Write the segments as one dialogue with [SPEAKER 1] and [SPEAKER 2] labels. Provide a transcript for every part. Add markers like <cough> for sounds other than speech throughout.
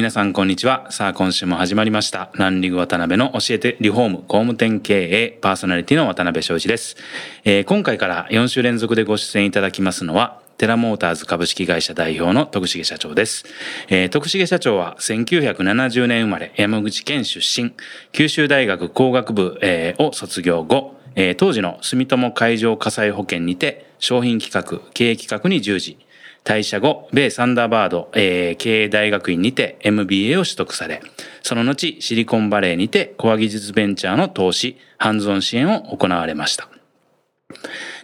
[SPEAKER 1] 皆さんこんにちはさあ今週も始まりましたランディング渡辺の教えてリフォーム工務店経営パーソナリティの渡辺翔一です、えー、今回から4週連続でご出演いただきますのはテラモーターズ株式会社代表の徳重社長です。えー、徳重社長は1970年生まれ、山口県出身、九州大学工学部、えー、を卒業後、えー、当時の住友海上火災保険にて商品企画、経営企画に従事。退社後、米サンダーバード、えー、経営大学院にて MBA を取得され、その後シリコンバレーにてコア技術ベンチャーの投資、ハンズオン支援を行われました。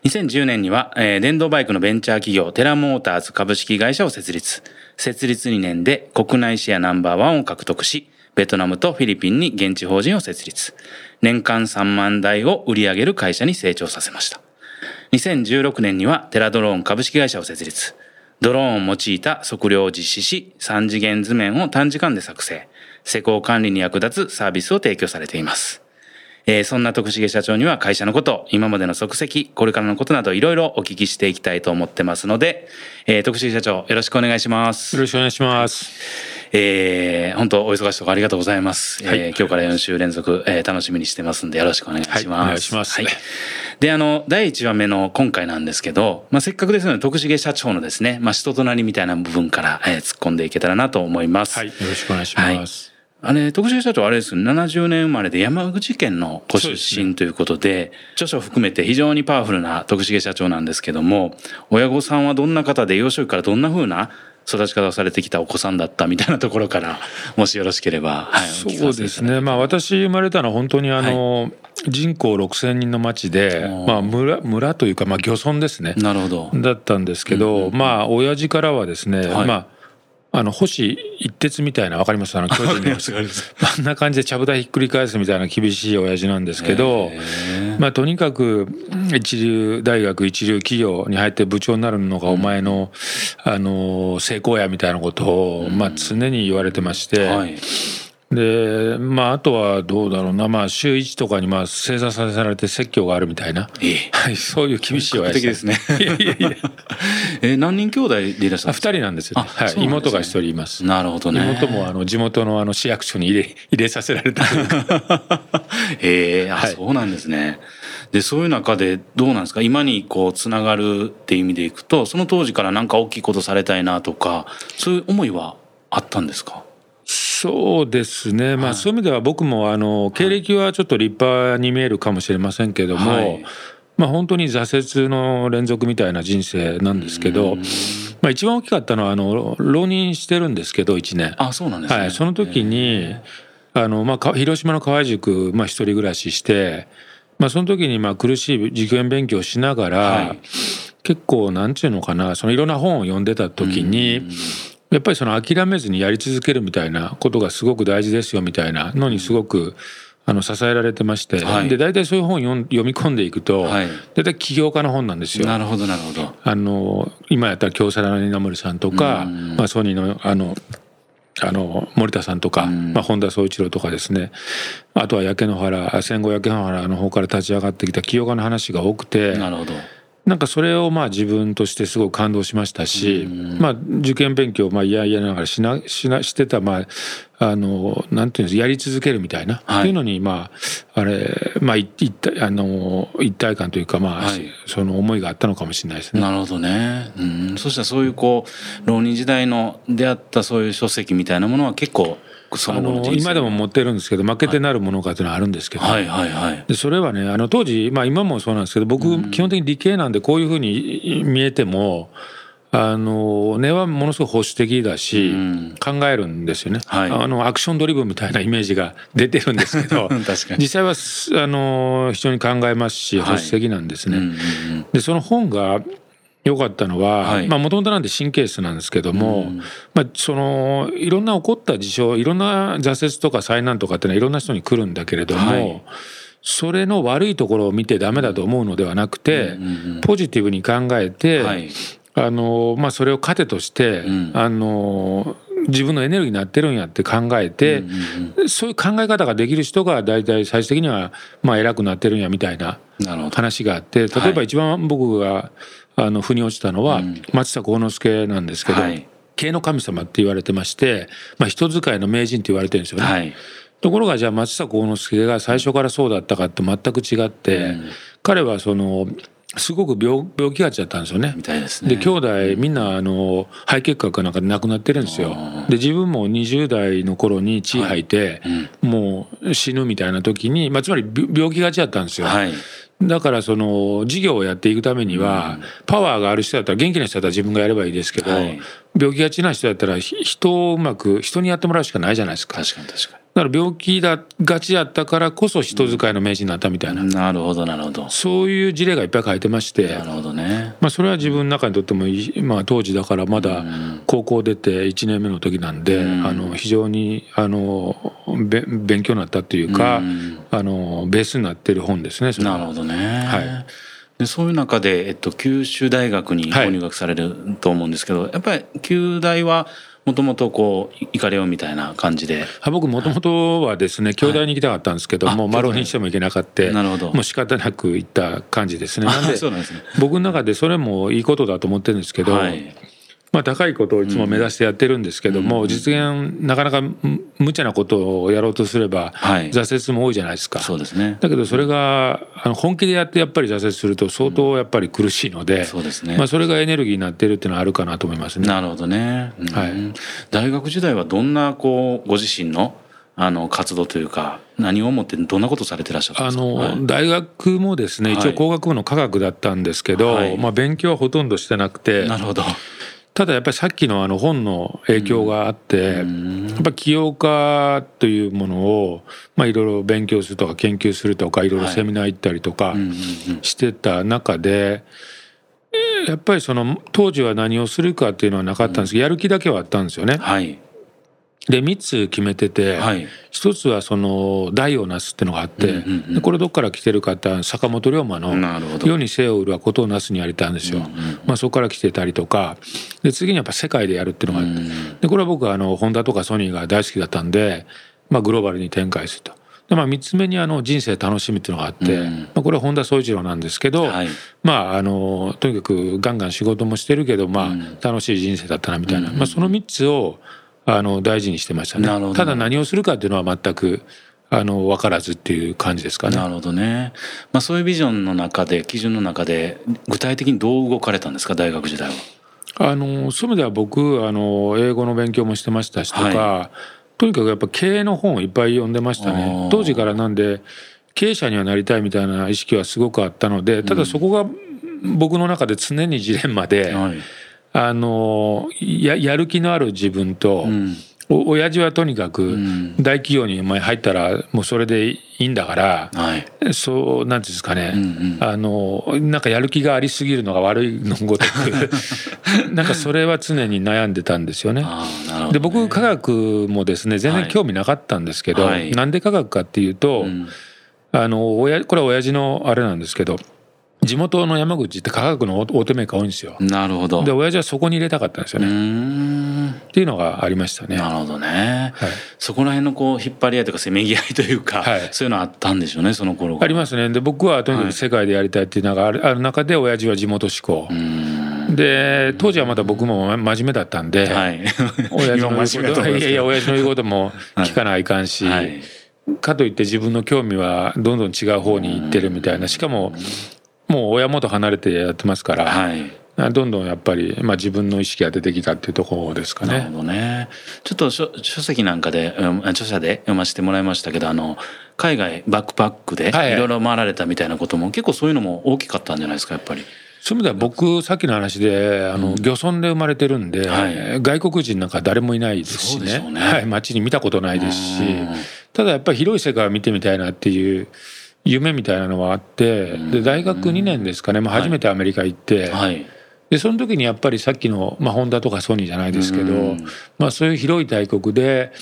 [SPEAKER 1] 2010年には、えー、電動バイクのベンチャー企業テラモーターズ株式会社を設立。設立2年で国内シェアナンバーワンを獲得し、ベトナムとフィリピンに現地法人を設立。年間3万台を売り上げる会社に成長させました。2016年にはテラドローン株式会社を設立。ドローンを用いた測量を実施し、3次元図面を短時間で作成。施工管理に役立つサービスを提供されています。えー、そんな徳重社長には会社のこと、今までの足跡、これからのことなどいろいろお聞きしていきたいと思ってますので、えー、徳重社長よろしくお願いします。
[SPEAKER 2] よろしくお願いします。
[SPEAKER 1] えー、本当お忙しいところありがとうございます。はい、えー、今日から4週連続、えー、楽しみにしてますんでよろしくお願いします。はい、お
[SPEAKER 2] 願いします。はい。
[SPEAKER 1] で、あの、第1話目の今回なんですけど、まあ、せっかくですので、徳重社長のですね、まあ、人となりみたいな部分から、えー、突っ込んでいけたらなと思います。
[SPEAKER 2] はい、よろしくお願いします。
[SPEAKER 1] あれ、徳重社長あれです70年生まれで山口県のご出身ということで、でね、著書を含めて非常にパワフルな徳重社長なんですけども、親御さんはどんな方で、幼少期からどんな風な育ち方をされてきたお子さんだったみたいなところから <laughs> もしよろしければ、
[SPEAKER 2] はい、そうですね。まあ私生まれたのは本当にあの、はい、人口6,000人の町で、まあ、村村というか、まあ、漁村ですね。
[SPEAKER 1] なるほど。
[SPEAKER 2] だったんですけど、うんうん、まあ親父からはですね、はい、まああの星一徹みたいな分かります？あの <laughs> 巨人の。あんな感じでちゃぶ台ひっくり返すみたいな厳しい親父なんですけど、まあ、とにかく一流大学一流企業に入って部長になるのがお前の,、あの成功やみたいなことを、まあ、常に言われてまして。はいでまああとはどうだろうな。まあ週一とかにまあ正座させられて説教があるみたいな、
[SPEAKER 1] ええ、
[SPEAKER 2] はい、そういう厳しい親
[SPEAKER 1] 父ですね。いやいやいや。<laughs> え何人兄弟でいらっしゃるんですか
[SPEAKER 2] ？2人なんですよ、ね、はい、妹が一人います。
[SPEAKER 1] なるほどね。
[SPEAKER 2] 妹もあの地元のあの市役所に入れ入れさせられたという。か <laughs>
[SPEAKER 1] ええあ、はい、そうなんですね。でそういう中でどうなんですか？今にこうつながるっていう意味でいくとその当時から何か大きいことされたいなとかそういう思いはあったんですか？
[SPEAKER 2] そうですね、まあ、そういう意味では僕もあの経歴はちょっと立派に見えるかもしれませんけども、はい、まあ、本当に挫折の連続みたいな人生なんですけど、まあ、一番大きかったのはあの浪人してるんですけど1年。
[SPEAKER 1] あそうなんです、ね、
[SPEAKER 2] はい、その時にあの、まあ、広島の河合塾、まあ、一人暮らしして、まあ、その時にまあ苦しい受験勉強しながら、はい、結構なんていうのかなそのいろんな本を読んでた時に。やっぱりその諦めずにやり続けるみたいなことがすごく大事ですよみたいなのにすごくあの支えられてまして、はい、で大体そういう本読読み込んでいくと、はい、大体起業家の本なんですよ。
[SPEAKER 1] なるほどなるほど。
[SPEAKER 2] あの今やったら京セラの稲森さんとか、まあ、ソニーのあのあの森田さんとか、まあ、本田宗一郎とかですね。あとは焼け野原戦後焼け野原の方から立ち上がってきた起業家の話が多くて
[SPEAKER 1] なるほど
[SPEAKER 2] なんかそれをまあ自分としてすごく感動しましたし、まあ受験勉強まあ嫌々ながらしなしなしてたまああのなんていうんですやり続けるみたいな、はい、っていうのにまああれまあ一体あの一体感というかまあ、はい、その思いがあったのかもしれないですね。
[SPEAKER 1] なるほどね。うん。そしたらそういうこう浪人時代の出会ったそういう書籍みたいなものは結構
[SPEAKER 2] その今でも持ってるんですけど負けてなるものかというのはあるんですけど、
[SPEAKER 1] はいはいはい、
[SPEAKER 2] でそれはねあの当時、まあ、今もそうなんですけど僕基本的に理系なんでこういうふうに見えてもあの根はものすごく保守的だし、考えるんですよね、はい、あのアクションドリブンみたいなイメージが出てるんですけど <laughs> 実際はあの非常に考えますし保守的なんですね。でその本が良かったのはもともとなんで神経質なんですけども、まあ、そのいろんな起こった事象いろんな挫折とか災難とかっていうのはいろんな人に来るんだけれども、はい、それの悪いところを見てダメだと思うのではなくて、ポジティブに考えて、はい、あのまあ、それを糧として、うん、あの自分のエネルギーになってるんやって考えて、そういう考え方ができる人が大体最終的にはまあ偉くなってるんやみたいな話があって例えば一番僕があの腑に落ちたのは松下幸之助なんですけど、経の神様って言われてまして、まあ、人使いの名人って言われてるんですよね。はい、ところがじゃあ松下幸之助が最初からそうだったかって全く違って、うん、彼はそのすごく病病気がちだったんですよね。
[SPEAKER 1] みたいです
[SPEAKER 2] ね。で兄弟みんなあの肺結核かなんかで亡くなってるんですよ。で自分も20代の頃に血吐いて、はいうん、もう死ぬみたいな時に、まあ、つまり病気がちだったんですよ。はいだからその事業をやっていくためにはパワーがある人だったら元気な人だったら自分がやればいいですけど、病気がちな人だったら人をうまく人にやってもらうしかないじゃないですか。
[SPEAKER 1] 確かに確かに。
[SPEAKER 2] だから病気だがちやったからこそ人使いの名人になったみたいな、うん、
[SPEAKER 1] なるほどなるほど。
[SPEAKER 2] そういう事例がいっぱい書いてまして。
[SPEAKER 1] なるほどね、
[SPEAKER 2] まあ、それは自分の中にとっても、まあ、当時だからまだ高校出て1年目の時なんで、うん、あの非常にあの勉強になったっていうか、うん、あのベースになってる本ですね
[SPEAKER 1] なるほどね、はい、でそういう中で、えっと、九州大学にご入学されると思うんですけど、はい、やっぱり九大はもともとこう行かれようみたいな感じで。
[SPEAKER 2] 僕もともとはですね京大に行きたかったんですけど、はい、もうマロにしても行けなかったなるほど。もう仕方なく行った感じですね。<laughs> なんで僕の中でそれもいいことだと思ってるんですけど、はい、まあ、高いことをいつも目指してやってるんですけども、うん、実現なかなか無茶なことをやろうとすれば挫折も多いじゃないですか、はい、
[SPEAKER 1] そうですね。
[SPEAKER 2] だけどそれがあの本気でやってやっぱり挫折すると相当やっぱり苦しいので、うん、そうですね。まあ、それがエネルギーになってるっていうのはあるかなと思いますね。
[SPEAKER 1] なるほどね、うん、はい、大学時代はどんなこうご自身のあの活動というか何を思ってどんなことされてらっしゃったんですか？あの、
[SPEAKER 2] はい、大学もですね一応工学部の科学だったんですけど、はい、まあ、勉強はほとんどしてなくて
[SPEAKER 1] なるほど
[SPEAKER 2] ただやっぱりさっきのあの本の影響があって、やっぱ起業家というものをまあいろいろ勉強するとか研究するとかい。ろいろセミナー行ったりとかしてた中で、やっぱりその当時は何をするかっていうのはなかったんですけどやる気だけはあったんですよね。はい、で3つ決めてて、はい、1つはその大をなすっていうのがあって、うんうんうん、これどっから来てるかって坂本龍馬の「世に生を売るはことをなす」にやりたんですよ。うんうん、まあ、そこから来てたりとかで次にやっぱ世界でやるっていうのがあって、うん、でこれは僕はあのホンダとかソニーが大好きだったんで、まあ、グローバルに展開すると。でまあ、3つ目にあの人生楽しみっていうのがあって、うん、まあ、これは本田宗一郎なんですけど、はい、まああのとにかくガンガン仕事もしてるけど、まあ、楽しい人生だったなみたいな、まあ、その3つをあの大事にしてましたね。ただ何をするかっていうのは全くあの分からずっていう感じですかね。
[SPEAKER 1] なるほどね。まあそういうビジョンの中で基準の中で具体的にどう動かれたんですか？大学時代は。
[SPEAKER 2] あのそういう意味では僕あの英語の勉強もしてましたしとか、はい、とにかくやっぱ経営の本をいっぱい読んでましたね。当時からなんで経営者にはなりたいみたいな意識はすごくあったのでただそこが僕の中で常にジレンマで。はいあのややる気のある自分と、うん、お親父はとにかく大企業に前入ったらもうそれでいいんだから、はい、そうなんですかね、うんうん、あのなんかやる気がありすぎるのが悪いのごとく <laughs> なんかそれは常に悩んでたんですよね。ね。で僕科学もですね全然興味なかったんですけど、はい、なんで科学かっていうと、うん、あの親これは親父のあれなんですけど。地元の山口って科学の大手メーカー多いんですよ。
[SPEAKER 1] なるほど。
[SPEAKER 2] で親父はそこに入れたかったんですよね。っていうのがありましたね。
[SPEAKER 1] なるほどね。はい、そこら辺のこう引っ張り合いとかせめぎ合いというか、はい、そういうのあったんでしょうねその頃
[SPEAKER 2] ありますね。で僕はとにかく世界でやりたいっていうのがある,、ある中で親父は地元志向。で当時はまだ僕も真面目だったんで、はい、親父の言うこと <laughs> いやいや親父の言うことも聞かないかんし。はいかといって自分の興味はどんどん違う方に行ってるみたいなしかももう親元離れてやってますから、はい、どんどんやっぱり、まあ、自分の意識が出てきたっていうところですかね。な
[SPEAKER 1] るほどね。ちょっと書書籍なんかで著者で読ませてもらいましたけどあの海外バックパックでい。ろいろ回られたみたいなことも、結構そういうのも大きかったんじゃないですかやっぱり。
[SPEAKER 2] そういう意味では僕さっきの話であの、漁村で生まれてるんで、はい、外国人なんか誰もいないですしね。ね、はい、街に見たことないですし、ただやっぱり広い世界を見てみたいなっていう夢みたいなのはあって、で大学2年ですかね、まあ、初めてアメリカ行って、はい、でその時にやっぱりさっきの、まあ、ホンダとかソニーじゃないですけど、まあ、そういう広い大国で、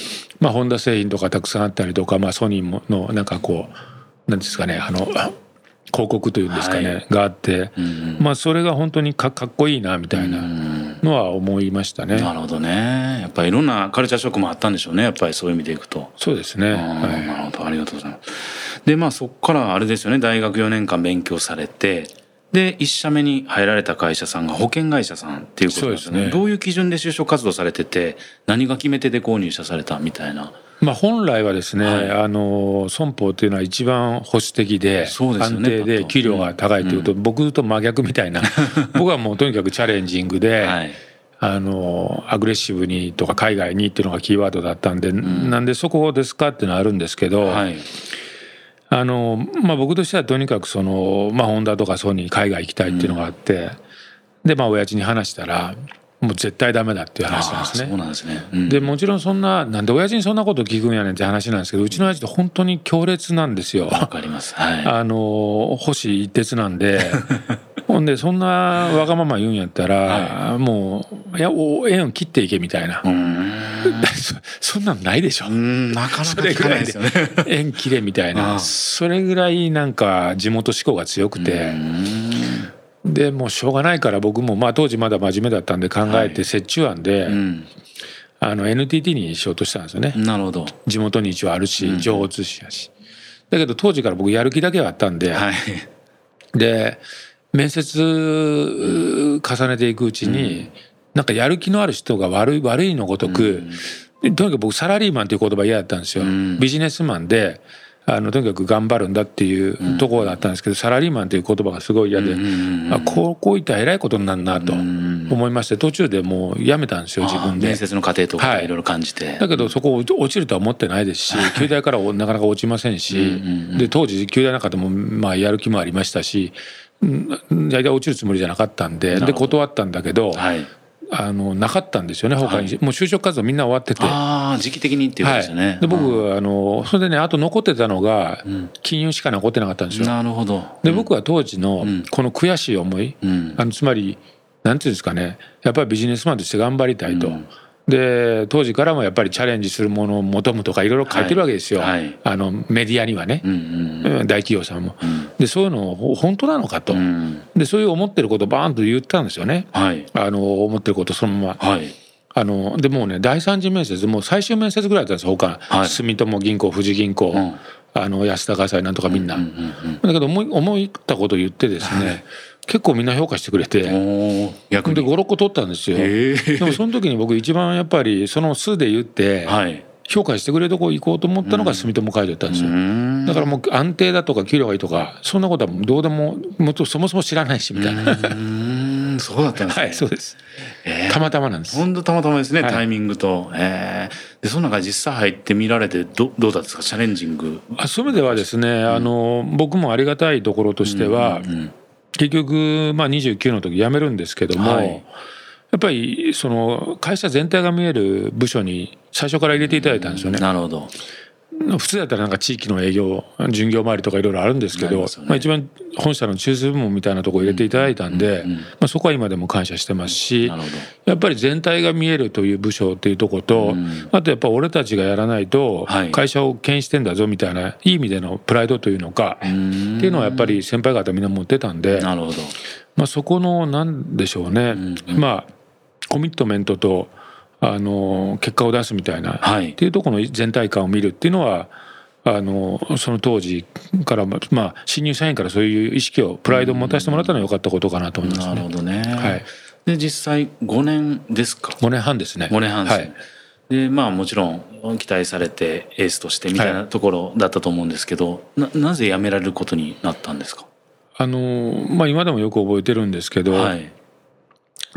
[SPEAKER 2] まあ、ホンダ製品とかたくさんあったりとか、まあ、ソニーものなんかこうなんですかねあの広告というんですかね、はい、があって、まあそれが本当にかかっこいいなみたいなのは思いましたね。
[SPEAKER 1] なるほどね。やっぱりいろんなカルチャーショックもあったんでしょうね。やっぱりそういう意味でいくと。
[SPEAKER 2] そうですね。はい、
[SPEAKER 1] なるほどありがとうございます。でまあそこからあれですよね。大学4年間勉強されて。で一社目に入られた会社さんが保険会社さんっていうことですね、ね、どういう基準で就職活動されてて何が決め手で購入者されたみたいな。
[SPEAKER 2] まあ、本来はですね、はい、あの損保っていうのは一番保守的で安定で給料が高いというと、うん、僕と真逆みたいな。<laughs> 僕はもうとにかくチャレンジングで、はい、あのアグレッシブにとか海外にっていうのがキーワードだったんで、うん、なんでそこですかっていうのはあるんですけど、はい、あのまあ、僕としてはとにかくその、まあ、ホンダとかソニー海外行きたいっていうのがあって、うん、でまあ親父に話したら。もう絶対ダメだっていう話なんですね。
[SPEAKER 1] そうなんですね、
[SPEAKER 2] うん、でもちろんそんななんで親父にそんなこと聞くんやねんって話なんですけどうちの親父って本当に強烈なんですよ。
[SPEAKER 1] わかります。はい、
[SPEAKER 2] あの星一徹なんで。<laughs> ほんでそんなわがまま言うんやったら、はい、もういや縁を切っていけみたいな。<laughs> そんなんないでしょ。
[SPEAKER 1] なかなか聞かないですよね。
[SPEAKER 2] 縁切れみたいな。それぐらいなんか地元志向が強くて。でもうしょうがないから僕もまあ当時まだ真面目だったんで考えて折衷案で、はいうん、あの NTT にしようとしたんですよね。
[SPEAKER 1] なるほど。
[SPEAKER 2] 地元に一応あるし情報通信やし。だけど当時から僕やる気だけはあったんで、はい、で面接重ねていくうちに、うん、なんかやる気のある人が悪い悪いのごとく、うん、とにかく僕サラリーマンっていう言葉嫌だったんですよ。ビジネスマンであのとにかく頑張るんだっていうところだったんですけど、サラリーマンという言葉がすごい嫌で、あこうこういった偉いことになるなと思いまして途中でもうやめたんですよ自分で。
[SPEAKER 1] 面接の過程とかい。ろいろ感じて、
[SPEAKER 2] はい、だけどそこ落ちるとは思ってないですし旧大からなかなか落ちませんしで当時旧大の中でもまあやる気もありましたし大体落ちるつもりじゃなかったんでで断ったんだけど、はい。あのなかったんですよね他に、はい、もう就職活動みんな終わってて。
[SPEAKER 1] ああ時期的にっていうことですよね、はい、
[SPEAKER 2] で僕あのそれでねあと残ってたのが金融しか残ってなかったんですよ、
[SPEAKER 1] なるほど。
[SPEAKER 2] で僕は当時のこの悔しい思い、うん、あのつまりなんていうんですかねやっぱりビジネスマンとして頑張りたいと、うんで当時からもやっぱりチャレンジするものを求むとかいろいろ書いてるわけですよ、はい。はい、あのメディアにはね、うんうん、大企業さんも。うん、でそういうの本当なのかと、うん、でそういう思ってることをバーンと言ったんですよね、はい、あの思ってることそのまま。はい。あのでもね第三次面接もう最終面接ぐらいだったんです他、はい、住友銀行富士銀行、うん、あの安田火災なんとかみんな、だけど思い思いったことを言ってですね、結構みんな評価してくれて。で56個取ったんですよ。でもその時に僕一番やっぱりその数で言って、評価してくれるとこ行こうと思ったのが住友海上だったんですよ。だからもう安定だとか給料がいいとかそんなことはどうでももっとそもそも知らないしみたいな。
[SPEAKER 1] そうだったんですね。
[SPEAKER 2] はいそうです、えー、たまたまなんです。
[SPEAKER 1] 本当たまたまですね、はい、タイミングと、えー、でその中実際入ってみられてどどうだったんですか？チャレンジング。
[SPEAKER 2] あそういう意味ではですね、うん、あの僕もありがたいところとしては、うんうんうん結局、まあ、29の時辞めるんですけども、はい、やっぱりその会社全体が見える部署に最初から入れていただいたんですよね。
[SPEAKER 1] なるほど
[SPEAKER 2] 普通だったらなんか地域の営業巡業回りとかいろいろあるんですけど、ね、まあ、一番本社の中枢部門みたいなところ入れていただいたんで、まあ、そこは今でも感謝してますしやっぱり全体が見えるという部署っていうとことあとやっぱ俺たちがやらないと会社を牽引してんだぞみたいないい意味でのプライドというのかっていうのはやっぱり先輩方みんな持ってたんでまあ、そこのなんでしょうね。まあコミットメントとあの結果を出すみたいな、はい、っていうところの全体感を見るっていうのはあのその当時からまあ新入社員からそういう意識をプライドを持たせてもらったのは良かったことかなと思います、
[SPEAKER 1] ね、なるほどね。はい。で実際5年ですか
[SPEAKER 2] ？5年半ですね。
[SPEAKER 1] 5年半ですね。はいでまあもちろん期待されてエースとしてみたいなところだったと思うんですけど、はい、ななぜ辞められることになったんですか？
[SPEAKER 2] あのまあ今でもよく覚えてるんですけど、はい、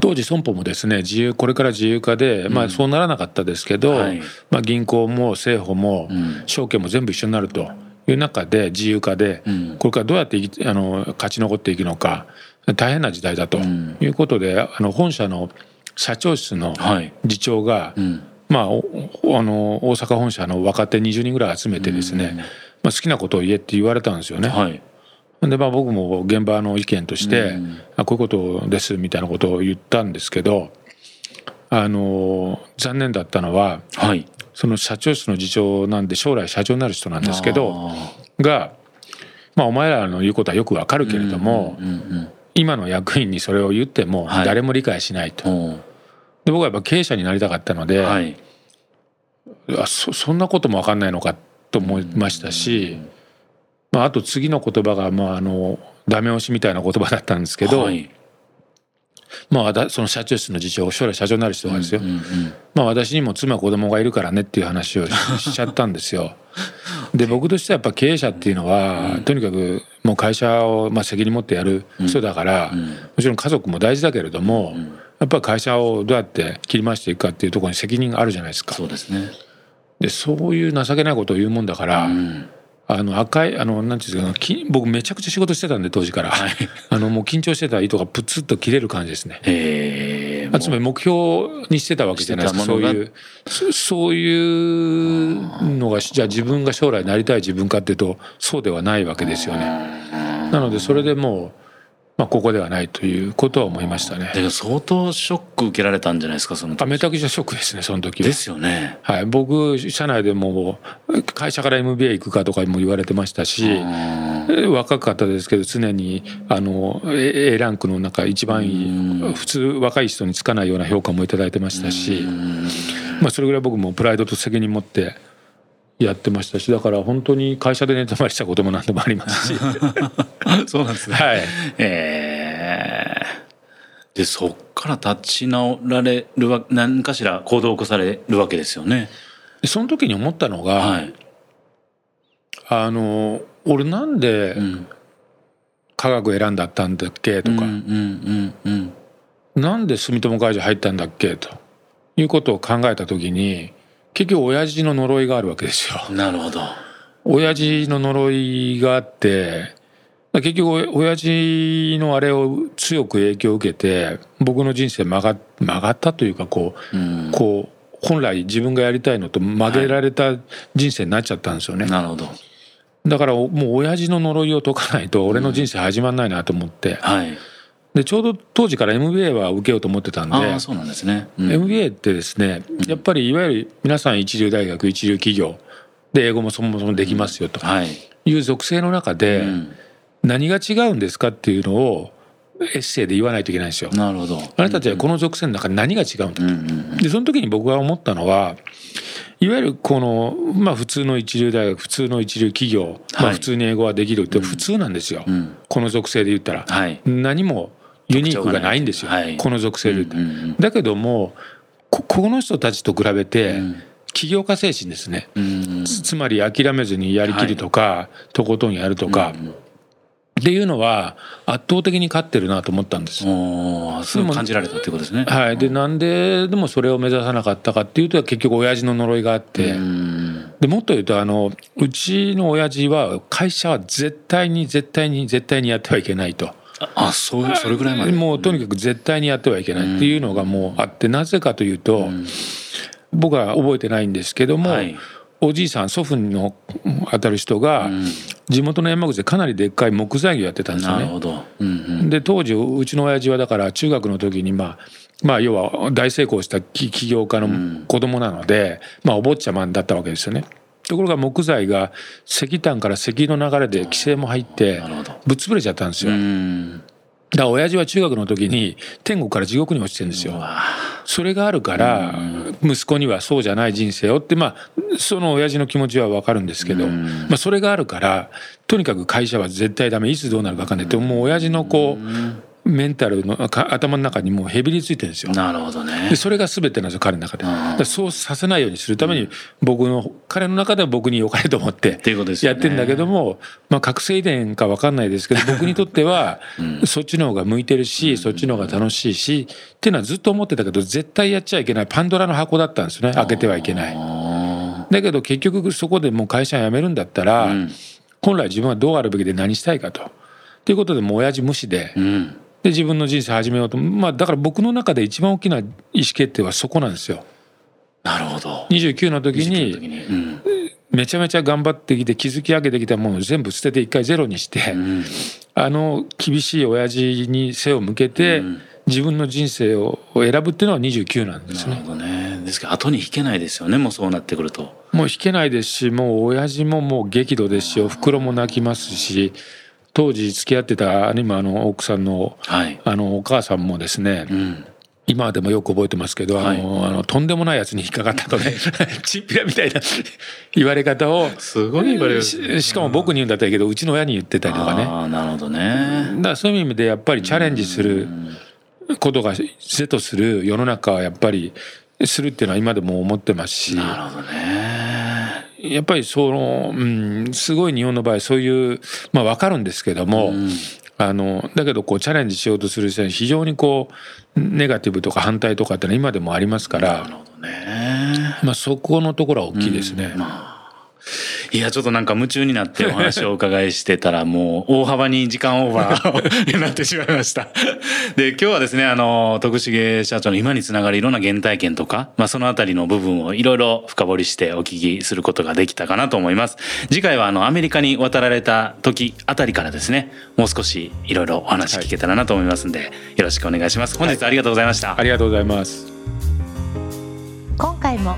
[SPEAKER 2] 当時損保もですね自由これから自由化で、まあ、そうならなかったですけど、はい、まあ、銀行も政府も証券も全部一緒になるという中で自由化で、これからどうやってあの勝ち残っていくのか大変な時代だということで、あの本社の社長室の次長が、まあ、あの大阪本社の若手20人ぐらい集めてですね、まあ、好きなことを言えって言われたんですよね。はいでまあ僕も現場の意見として、あこういうことですみたいなことを言ったんですけどあの残念だったのは
[SPEAKER 1] はい。
[SPEAKER 2] その社長室の次長なんで将来社長になる人なんですけどが、まあ、お前らの言うことはよくわかるけれども、
[SPEAKER 1] うんうん
[SPEAKER 2] 今の役員にそれを言っても
[SPEAKER 1] はい。
[SPEAKER 2] 誰も理解しないと。
[SPEAKER 1] うん。
[SPEAKER 2] で僕はやっぱ経営者になりたかったので、
[SPEAKER 1] はい。
[SPEAKER 2] あそそんなことも分かんないのかと思いましたし、まあ、あと次の言葉が、まあ、あのダメ押しみたいな言葉だったんですけど、
[SPEAKER 1] はい。
[SPEAKER 2] まあその社長室の次長将来社長になる人がですよ、
[SPEAKER 1] うんうん
[SPEAKER 2] まあ、私にも妻子供がいるからねっていう話をししちゃったんですよ。<laughs> で僕としてはやっぱ経営者っていうのは、とにかくもう会社をまあ責任持ってやる人だから、もちろん家族も大事だけれども、やっぱり会社をどうやって切り回していくかっていうところに責任があるじゃないですか。
[SPEAKER 1] そうですね。
[SPEAKER 2] でそういう情けないことを言うもんだから、
[SPEAKER 1] うん
[SPEAKER 2] あの赤いあのなんていうんですかき僕めちゃくちゃ仕事してたんで当時から、あのもう緊張してた糸がプツッと切れる感じですね。
[SPEAKER 1] え
[SPEAKER 2] あつまり目標にしてたわけじゃないですか。そういうそそういうのがじゃあ自分が将来なりたい自分かっていうとそうではないわけですよね。なのでそれでもう、まあ、ここではないということは思いましたね。
[SPEAKER 1] 相当ショック受けられたんじゃないですかその時。
[SPEAKER 2] あめちゃくちゃショックですねその時は。
[SPEAKER 1] で。すよね。
[SPEAKER 2] はい、僕社内でも会社から MBA 行くかとかも言われてましたし、若かったですけど常にあの A ランクの中一番いい普通若い人につかないような評価もいただいてましたし、まあ、それぐらい僕もプライドと責任持ってやってましたしだから本当に会社で寝泊まりしたことも何度もありますし、<laughs>
[SPEAKER 1] そうなんですね。
[SPEAKER 2] はい、
[SPEAKER 1] えー。でそっから立ち直られるわ何かしら行動を起こされるわけですよね。
[SPEAKER 2] でその時に思ったのが、
[SPEAKER 1] はい。
[SPEAKER 2] あの俺なんで
[SPEAKER 1] うん。
[SPEAKER 2] 科学選んだったんだっけ？とか、
[SPEAKER 1] うんうんうん
[SPEAKER 2] なんで住友会社入ったんだっけ？ということを考えた時に結局親父の呪いがあるわけですよ。
[SPEAKER 1] うんなるほど。
[SPEAKER 2] 親父の呪いがあって結局親父のあれを強く影響を受けて僕の人生曲が曲がったというかこう
[SPEAKER 1] うん。
[SPEAKER 2] こう本来自分がやりたいのと曲げられた人生になっちゃったんですよね。
[SPEAKER 1] なるほど。
[SPEAKER 2] だからもう親父の呪いを解かないと俺の人生始まんないなと思って。
[SPEAKER 1] はい
[SPEAKER 2] でちょうど当時から MBA は受けようと思ってたんで
[SPEAKER 1] そうなんですね、うん。
[SPEAKER 2] MBA ってですねやっぱりいわゆる皆さん一流大学一流企業で英語もそもそもできますよと
[SPEAKER 1] はい、
[SPEAKER 2] いう属性の中で
[SPEAKER 1] うん。
[SPEAKER 2] 何が違うんですかっていうのをエッセイで言わないといけないんですよ。
[SPEAKER 1] なるほど。
[SPEAKER 2] あなたたちはこの属性の中で何が違うんだ
[SPEAKER 1] うんうん
[SPEAKER 2] でその時に僕が思ったのはいわゆるこのまあ普通の一流大学普通の一流企業、まあ、
[SPEAKER 1] はい。
[SPEAKER 2] 普通に英語はできるって普通なんですよ、
[SPEAKER 1] うん。
[SPEAKER 2] この属性で言ったら。
[SPEAKER 1] はい。
[SPEAKER 2] 何もユニークがないんですよ、
[SPEAKER 1] はい。
[SPEAKER 2] この属性で言ったら。
[SPEAKER 1] うんうん。
[SPEAKER 2] だけどもここの人たちと比べて
[SPEAKER 1] ん。
[SPEAKER 2] 起業家精神ですね、
[SPEAKER 1] うん
[SPEAKER 2] つつまり諦めずにやりきるとか、とことんやるとか、っていうのは圧倒的に勝ってるなと思ったんです。
[SPEAKER 1] そう感じられたっていうことですね。
[SPEAKER 2] はい、でなんででもそれを目指さなかったかっていうと結局親父の呪いがあって、
[SPEAKER 1] うん。
[SPEAKER 2] でもっと言うとあのうちの親父は会社は絶対に絶対に絶対にやってはいけないと。
[SPEAKER 1] あそうそれぐらいまで。
[SPEAKER 2] もうとにかく絶対にやってはいけないっていうのがもうあってなぜかというと、僕は覚えてないんですけども、
[SPEAKER 1] はい。
[SPEAKER 2] おじいさん祖父の当たる人が地元の山口でかなりでっかい木材業やってたんですよね。
[SPEAKER 1] なるほど、うんうん、
[SPEAKER 2] で当時うちの親父はだから中学の時にまあまあ要は大成功した起起業家の子供なので、まあお坊ちゃまだったわけですよね。ところが木材が石炭から石油の流れで規制も入ってぶっ潰れちゃったんですよ。
[SPEAKER 1] うん。
[SPEAKER 2] だから親父は中学の時に天国から地獄に落ちてるんですよ。それがあるから息子にはそうじゃない人生をってまあその親父の気持ちは分かるんですけど、まあ、それがあるからとにかく会社は絶対ダメいつどうなるか分かんないってもう親父のこうメンタルのか頭の中にもうへびりついてるんですよ。
[SPEAKER 1] なるほどね
[SPEAKER 2] でそれが全てなんですよ彼の中で。だからそうさせないようにするために僕の彼の中では僕に良かれと思ってやってんだけども、まあ、覚醒遺伝か分かんないですけど <laughs> 僕にとってはそっちの方が向いてるしそっちの方が楽しいしっていうのはずっと思ってたけど絶対やっちゃいけないパンドラの箱だったんですよね開けてはいけない。
[SPEAKER 1] あ
[SPEAKER 2] だけど結局そこでもう会社辞めるんだったら、本来自分はどうあるべきで何したいかと。ということでもう親父無視で。
[SPEAKER 1] ーうん
[SPEAKER 2] で自分の人生始めようと。まあだから僕の中で一番大きな意思決定はそこなんですよ。
[SPEAKER 1] なるほど。
[SPEAKER 2] 29の時
[SPEAKER 1] 時
[SPEAKER 2] に。
[SPEAKER 1] に、うん。
[SPEAKER 2] めちゃめちゃ頑張ってきて築き上げてきたものを全部捨てて一回ゼロにして、うん、あの厳しい親父に背を向けて、自分の人生を選ぶっていうのは29なんですね。
[SPEAKER 1] なるほどね。ですけど後に引けないですよねもうそうなってくると。
[SPEAKER 2] もう引けないですしもう親父ももう激怒ですしおふくろも泣きますし当時付き合ってた今の奥さんの,、はい、あのお母さんもですね、うん。今でもよく覚えてますけど、はい、あのあのとんでもないやつに引っかかったとね <laughs> チンピラみたいな <laughs> 言われ方を
[SPEAKER 1] すごい言われる。
[SPEAKER 2] ししかも僕に言うんだったらいいけどうちの親に言ってたりとかね。
[SPEAKER 1] あなるほどね。
[SPEAKER 2] だからそういう意味でやっぱりチャレンジすることが是とする世の中はやっぱりするっていうのは今でも思ってますし。
[SPEAKER 1] なるほどね
[SPEAKER 2] やっぱりその、うん、すごい日本の場合そういうまあ分かるんですけども、うん、あのだけどこうチャレンジしようとする人に非常にこうネガティブとか反対とかってのは今でもありますからなるほどね、まあ、そこのところは大きいですね。うん。まあ
[SPEAKER 1] いやちょっとなんか夢中になってお話をお伺いしてたらもう大幅に時間オーバー <laughs> になってしまいました。で今日はですねあの徳重社長の今につながるいろんな原体験とか、まあ、そのあたりの部分をいろいろ深掘りしてお聞きすることができたかなと思います。次回はあのアメリカに渡られた時あたりからですねもう少しいろいろお話聞けたらなと思いますんで、はい、よろしくお願いします。本日ありがとうございました。はい、
[SPEAKER 2] ありがとうございます。
[SPEAKER 3] 今回も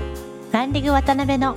[SPEAKER 3] ランディング渡辺の